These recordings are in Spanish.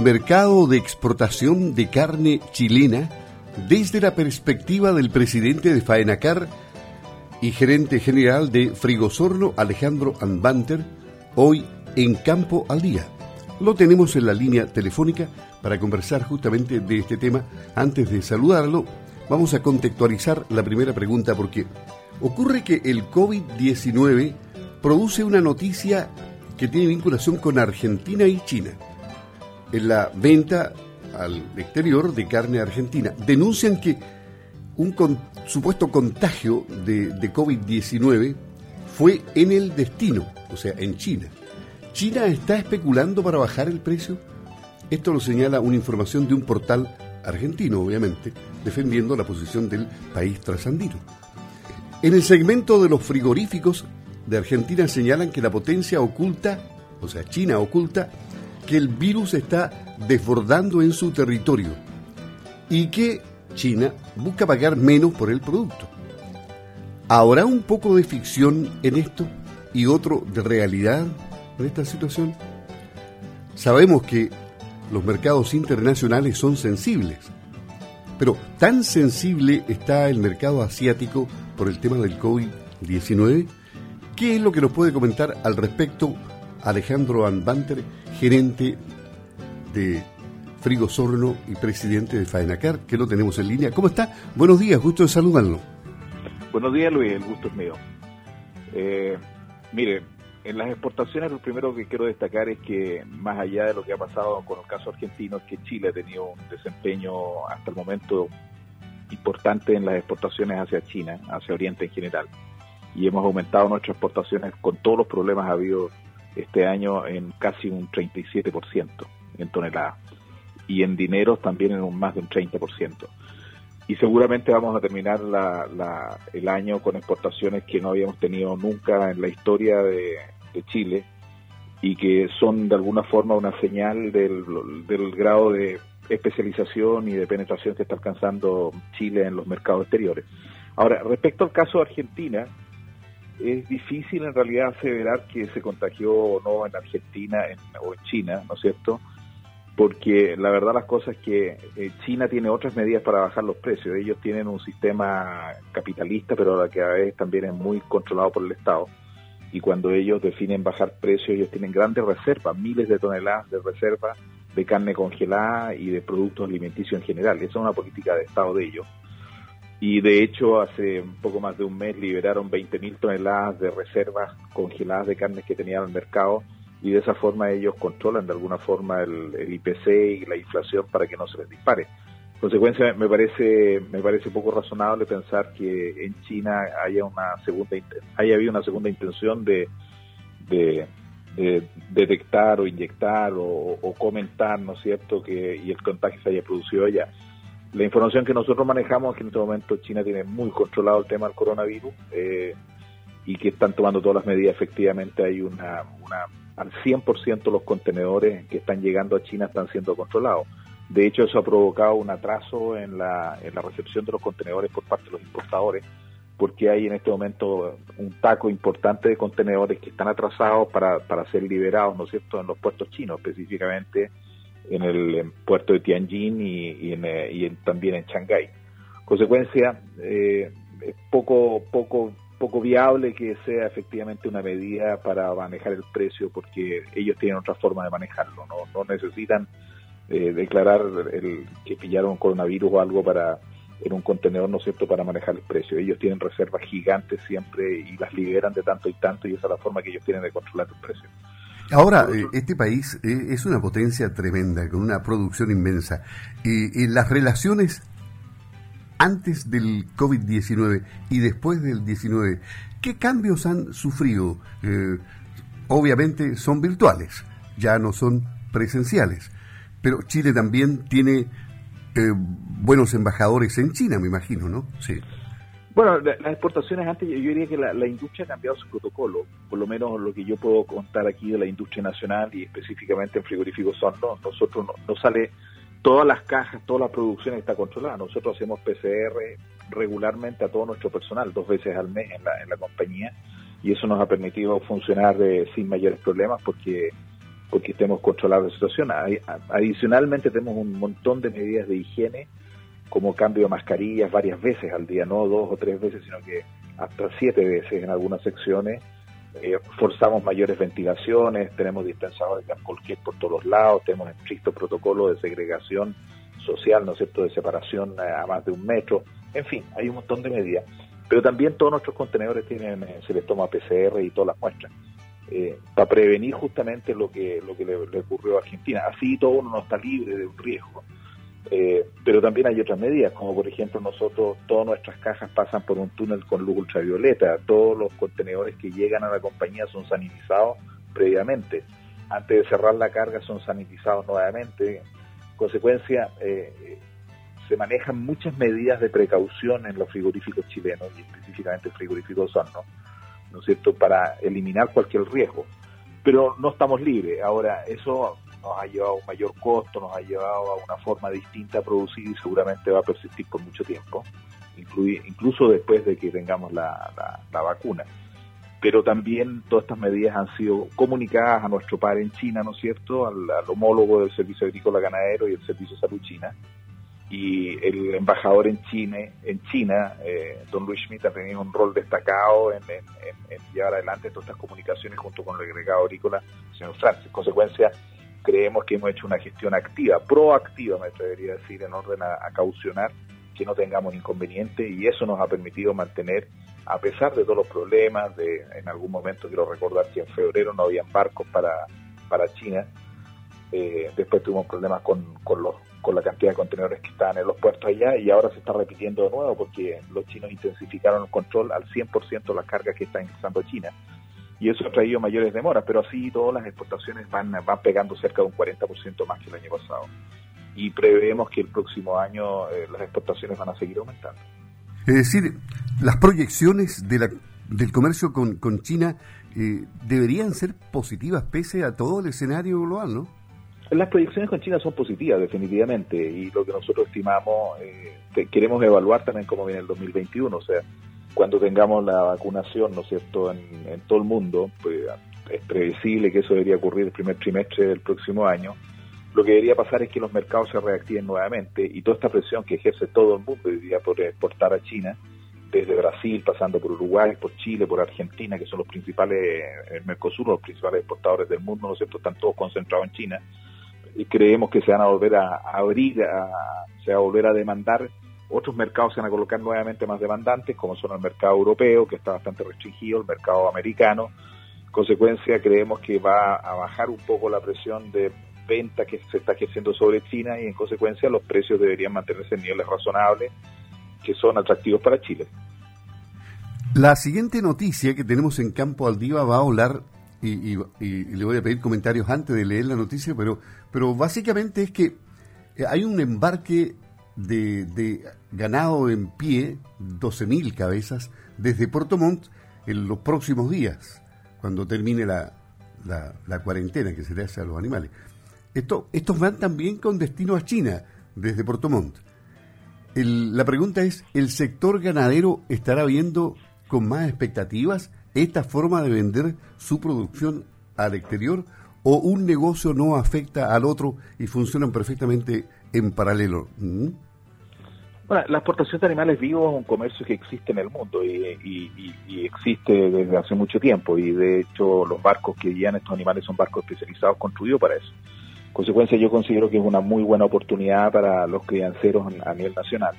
mercado de exportación de carne chilena desde la perspectiva del presidente de Faenacar y gerente general de Frigosorno, Alejandro Anbanter, hoy en Campo al Día. Lo tenemos en la línea telefónica para conversar justamente de este tema. Antes de saludarlo, vamos a contextualizar la primera pregunta porque ocurre que el COVID-19 produce una noticia que tiene vinculación con Argentina y China. En la venta al exterior de carne argentina. Denuncian que un supuesto contagio de, de COVID-19 fue en el destino, o sea, en China. ¿China está especulando para bajar el precio? Esto lo señala una información de un portal argentino, obviamente, defendiendo la posición del país trasandino. En el segmento de los frigoríficos de Argentina señalan que la potencia oculta, o sea, China oculta, que el virus está desbordando en su territorio y que China busca pagar menos por el producto. ¿Habrá un poco de ficción en esto y otro de realidad en esta situación? Sabemos que los mercados internacionales son sensibles, pero ¿tan sensible está el mercado asiático por el tema del COVID-19? ¿Qué es lo que nos puede comentar al respecto Alejandro Anbanter, gerente de Frigo Sorno y presidente de Faenacar, que lo tenemos en línea. ¿Cómo está? Buenos días, gusto de saludarlo. Buenos días, Luis, el gusto es mío. Eh, mire, en las exportaciones lo primero que quiero destacar es que más allá de lo que ha pasado con el caso argentino, es que Chile ha tenido un desempeño hasta el momento importante en las exportaciones hacia China, hacia Oriente en general. Y hemos aumentado nuestras exportaciones con todos los problemas habidos este año en casi un 37% en toneladas y en dinero también en un más de un 30%. Y seguramente vamos a terminar el año con exportaciones que no habíamos tenido nunca en la historia de, Chile y que son de alguna forma una señal del, del grado de especialización y de penetración que está alcanzando Chile en los mercados exteriores. Ahora, respecto al caso de Argentina, es difícil en realidad aseverar que se contagió o no en Argentina o en China, ¿no es cierto? Porque la verdad las cosas es que eh, China tiene otras medidas para bajar los precios. Ellos tienen un sistema capitalista, pero a la que a veces también es muy controlado por el Estado. Y cuando ellos definen bajar precios, ellos tienen grandes reservas, miles de toneladas de reservas de carne congelada y de productos alimenticios en general. Esa es una política de Estado de ellos y de hecho hace un poco más de un mes liberaron 20.000 toneladas de reservas congeladas de carnes que tenían el mercado y de esa forma ellos controlan de alguna forma el, IPC y la inflación para que no se les dispare. En consecuencia, me parece me parece poco razonable pensar que en China haya una segunda haya habido una segunda intención de, de, detectar o inyectar o, o, comentar, ¿no es cierto?, que y el contagio se haya producido allá. La información que nosotros manejamos es que en este momento China tiene muy controlado el tema del coronavirus eh, y que están tomando todas las medidas. Efectivamente, hay una, una al 100% los contenedores que están llegando a China están siendo controlados. De hecho, eso ha provocado un atraso en la, en la recepción de los contenedores por parte de los importadores, porque hay en este momento un taco importante de contenedores que están atrasados para, para ser liberados, ¿no es cierto?, en los puertos chinos, específicamente en el puerto de Tianjin y, eh, también en Shanghái. Consecuencia, eh, es poco, poco, poco viable que sea efectivamente una medida para manejar el precio porque ellos tienen otra forma de manejarlo, no, necesitan eh, declarar el, que pillaron coronavirus o algo para en un contenedor, ¿no cierto?, para manejar el precio. Ellos tienen reservas gigantes siempre y las liberan de tanto y tanto y esa es la forma que ellos tienen de controlar el precio. Ahora, eh, este país eh, es una potencia tremenda, con una producción inmensa. Y, las relaciones antes del COVID-19 y después del 19, ¿qué cambios han sufrido? Eh, obviamente son virtuales, ya no son presenciales. Pero Chile también tiene buenos embajadores en China, me imagino, ¿no? Sí. Bueno, las exportaciones antes, yo diría que la, industria ha cambiado su protocolo, por lo menos lo que yo puedo contar aquí de la industria nacional y específicamente en frigoríficos son, no, nosotros no, sale todas las cajas, toda la producción está controlada. Nosotros hacemos PCR regularmente a todo nuestro personal, dos veces al mes en la, compañía, y eso nos ha permitido funcionar eh, sin mayores problemas porque porque estemos controlando la situación. Adicionalmente tenemos un montón de medidas de higiene, como cambio de mascarillas varias veces al día, no dos o tres veces, sino que hasta siete veces en algunas secciones. Eh, forzamos mayores ventilaciones, tenemos dispensadores de alcohol por todos lados, tenemos estricto protocolo de segregación social, ¿no es cierto?, de separación a más de un metro. En fin, hay un montón de medidas. Pero también todos nuestros contenedores tienen, eh, se les toma PCR y todas las muestras. Eh, para prevenir justamente lo que lo que le, ocurrió a Argentina. Así todo uno no está libre de un riesgo. Eh, pero también hay otras medidas, como por ejemplo nosotros, todas nuestras cajas pasan por un túnel con luz ultravioleta, todos los contenedores que llegan a la compañía son sanitizados previamente. Antes de cerrar la carga son sanitizados nuevamente. En consecuencia, eh, se manejan muchas medidas de precaución en los frigoríficos chilenos y específicamente el frigorífico Osorno ¿no es cierto?, para eliminar cualquier riesgo. Pero no estamos libres. Ahora, eso nos ha llevado a un mayor costo, nos ha llevado a una forma distinta a producir y seguramente va a persistir por mucho tiempo, incluso después de que tengamos la, vacuna. Pero también todas estas medidas han sido comunicadas a nuestro par en China, ¿no es cierto?, al, homólogo del Servicio Agrícola Ganadero y el Servicio de Salud China, y el embajador en China, en China eh, don Luis Schmidt ha tenido un rol destacado en, llevar adelante todas estas comunicaciones junto con el agregado agrícola, señor Francis. En consecuencia, creemos que hemos hecho una gestión activa, proactiva, me atrevería a decir, en orden a, caucionar que no tengamos inconveniente y eso nos ha permitido mantener, a pesar de todos los problemas, de en algún momento quiero recordar que en febrero no habían barcos para, para China, eh, después tuvimos problemas con, con la cantidad de contenedores que están en los puertos allá y ahora se está repitiendo de nuevo porque los chinos intensificaron el control al 100% de las cargas que está ingresando China. Y eso ha traído mayores demoras, pero así todas las exportaciones van, van pegando cerca de un 40% más que el año pasado. Y prevemos que el próximo año eh, las exportaciones van a seguir aumentando. Es decir, las proyecciones de la, del comercio con, con China eh, deberían ser positivas pese a todo el escenario global, ¿no? Las proyecciones con China son positivas, definitivamente, y lo que nosotros estimamos, eh, queremos evaluar también cómo viene el 2021, o sea, cuando tengamos la vacunación, ¿no es cierto?, en, todo el mundo, pues es previsible que eso debería ocurrir el primer trimestre del próximo año. Lo que debería pasar es que los mercados se reactiven nuevamente y toda esta presión que ejerce todo el mundo hoy día por exportar a China, desde Brasil, pasando por Uruguay, por Chile, por Argentina, que son los principales, el Mercosur, los principales exportadores del mundo, ¿no es cierto?, están todos concentrados en China y creemos que se van a volver a, abrir, se va a volver a demandar. Otros mercados se van a colocar nuevamente más demandantes, como son el mercado europeo, que está bastante restringido, el mercado americano. En consecuencia, creemos que va a bajar un poco la presión de venta que se está ejerciendo sobre China y en consecuencia los precios deberían mantenerse en niveles razonables que son atractivos para Chile. La siguiente noticia que tenemos en Campo Aldiva va a hablar y, le voy a pedir comentarios antes de leer la noticia, pero, pero básicamente es que eh, hay un embarque de, ganado en pie, 12.000 cabezas, desde Puerto Montt en los próximos días, cuando termine la, la, cuarentena que se le hace a los animales. Esto, estos van también con destino a China, desde Puerto Montt. la pregunta es, ¿el sector ganadero estará viendo con más expectativas esta forma de vender su producción al exterior o un negocio no afecta al otro y funcionan perfectamente en paralelo? La exportación de animales vivos es un comercio que existe en el mundo y, existe desde hace mucho tiempo y de hecho los barcos que guían estos animales son barcos especializados construidos para eso. En consecuencia yo considero que es una muy buena oportunidad para los crianceros a nivel nacional.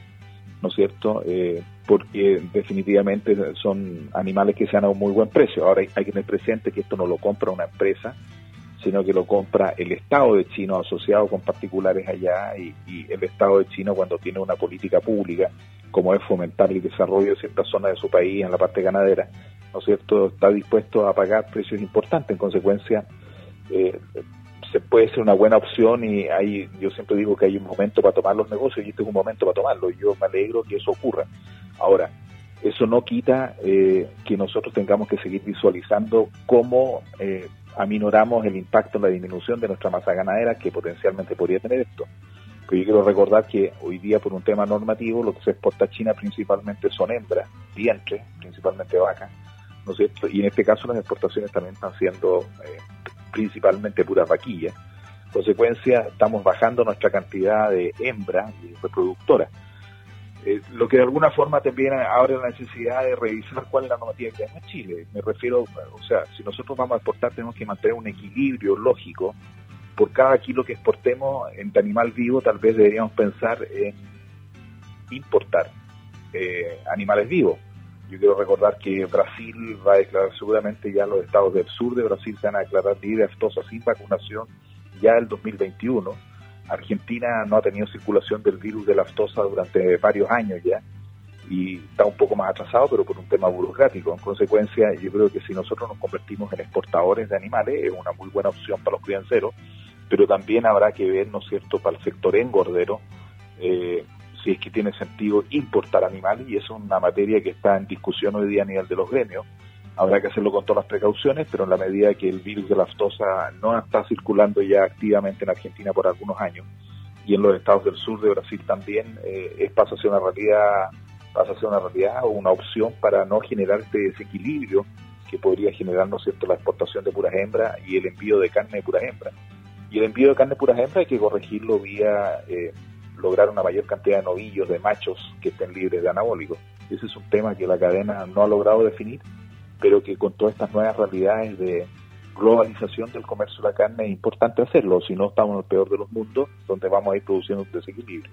¿no es cierto? Eh, porque definitivamente son animales que se han a un muy buen precio. Ahora hay, que tener presente que esto no lo compra una empresa, sino que lo compra el Estado de China asociado con particulares allá y, el Estado de China cuando tiene una política pública como es fomentar el desarrollo de ciertas zonas de su país en la parte ganadera, ¿no es cierto? Está dispuesto a pagar precios importantes. En consecuencia, eh, se puede ser una buena opción y hay, yo siempre digo que hay un momento para tomar los negocios y este es un momento para tomarlo. Yo me alegro que eso ocurra. Ahora, eso no quita eh, que nosotros tengamos que seguir visualizando cómo eh, aminoramos el impacto en la disminución de nuestra masa ganadera que potencialmente podría tener esto. Yo quiero recordar que hoy día por un tema normativo lo que se exporta a China principalmente son hembras, vientres, principalmente vacas, ¿no es cierto? Y en este caso las exportaciones también están siendo eh, principalmente puras vaquillas. consecuencia, estamos bajando nuestra cantidad de hembras reproductoras. Eh, lo que de alguna forma también abre la necesidad de revisar cuál es la normativa que hay en Chile. Me refiero, o sea, si nosotros vamos a exportar tenemos que mantener un equilibrio lógico. Por cada kilo que exportemos en animal vivo, tal vez deberíamos pensar en importar eh, animales vivos. Yo quiero recordar que Brasil va a declarar seguramente ya los estados del sur de Brasil se van a declarar libre aftosa sin vacunación ya el 2021 Argentina no ha tenido circulación del virus de la aftosa durante varios años ya y está un poco más atrasado, pero por un tema burocrático. En consecuencia, yo creo que si nosotros nos convertimos en exportadores de animales, es una muy buena opción para los crianceros, pero también habrá que ver, ¿no es cierto?, para el sector engordero, eh, si es que tiene sentido importar animales, y eso es una materia que está en discusión hoy día a nivel de los gremios, Habrá que hacerlo con todas las precauciones, pero en la medida que el virus de la aftosa no está circulando ya activamente en Argentina por algunos años y en los estados del sur de Brasil también, eh, es, pasa a ser una realidad, pasa una realidad o una opción para no generar este desequilibrio que podría generar, ¿no cierto?, la exportación de puras hembras y el envío de carne de puras hembras. Y el envío de carne de puras hembras hay que corregirlo vía eh, lograr una mayor cantidad de novillos, de machos que estén libres de anabólicos. Ese es un tema que la cadena no ha logrado definir pero que con todas estas nuevas realidades de globalización del comercio de la carne es importante hacerlo, si no estamos en el peor de los mundos, donde vamos a ir produciendo un desequilibrio.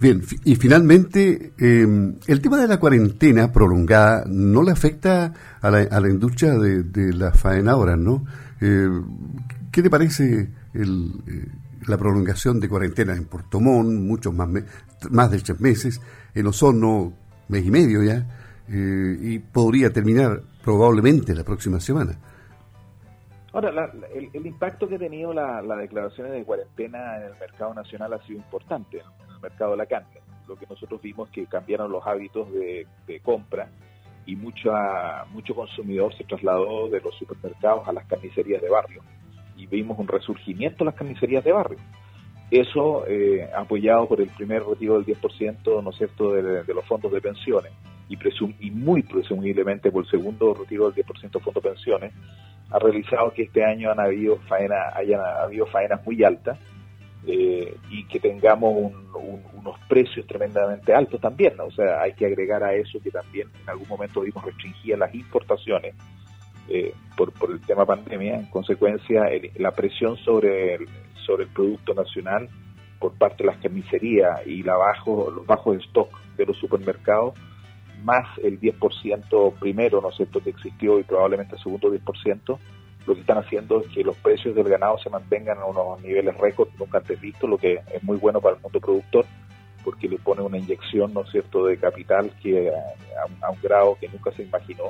Bien, y finalmente, em, el tema de la cuarentena prolongada no le afecta a la, a la industria de, de las faenadoras, ¿no? Eh, ¿Qué te parece el, eh, la prolongación de cuarentena en Puerto muchos más, más de tres meses, en Osorno, mes y medio ya? Eh, y podría terminar probablemente la próxima semana. Ahora, el, impacto que ha tenido la, las declaraciones de cuarentena en el mercado nacional ha sido importante, en el mercado de la carne. Lo que nosotros vimos que cambiaron los hábitos de, compra y mucha, mucho consumidor se trasladó de los supermercados a las carnicerías de barrio y vimos un resurgimiento de las carnicerías de barrio. Eso eh, apoyado por el primer retiro del 10%, ¿no es cierto?, de los fondos de pensiones y, presum y muy presumiblemente por el segundo retiro del 10% fondo pensiones, ha realizado que este año han habido faena, hayan habido faenas muy altas eh, y que tengamos unos precios tremendamente altos también. O sea, hay que agregar a eso que también en algún momento vimos restringir las importaciones eh, por, por el tema pandemia. En consecuencia, la presión sobre el, sobre el producto nacional por parte de las carnicerías y la bajo, los bajos stock de los supermercados más el 10% primero, ¿no es cierto?, que existió y probablemente el segundo 10%, lo que están haciendo es que los precios del ganado se mantengan a unos niveles récord nunca antes vistos, lo que es muy bueno para el mundo productor, porque le pone una inyección, ¿no es cierto?, de capital que a, un grado que nunca se imaginó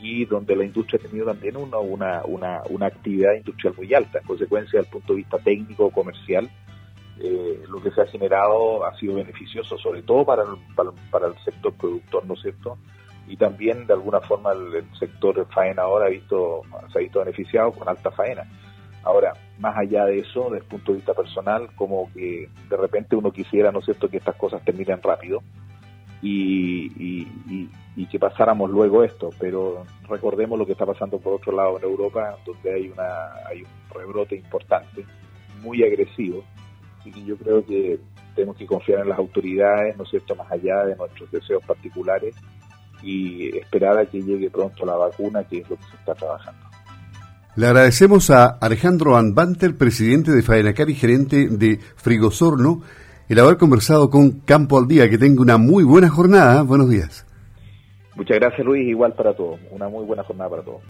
y donde la industria ha tenido también una, una, una, actividad industrial muy alta, en consecuencia, desde punto de vista técnico, comercial, eh, lo que se ha generado ha sido beneficioso, sobre todo para el, para, el sector productor, ¿no es cierto? Y también, de alguna forma, el, sector faena ahora ha visto, se ha visto beneficiado con alta faena. Ahora, más allá de eso, desde el punto de vista personal, como que de repente uno quisiera, ¿no es cierto?, que estas cosas terminen rápido y, y, que pasáramos luego esto, pero recordemos lo que está pasando por otro lado en Europa, donde hay, una, hay un rebrote importante, muy agresivo, Así que yo creo que tenemos que confiar en las autoridades, ¿no es cierto?, más allá de nuestros deseos particulares y esperar a que llegue pronto la vacuna, que es lo que se está trabajando. Le agradecemos a Alejandro Anbanter, presidente de Faenacar y gerente de Frigosorno, el haber conversado con Campo al Día. Que tenga una muy buena jornada. Buenos días. Muchas gracias, Luis. Igual para todos. Una muy buena jornada para todos.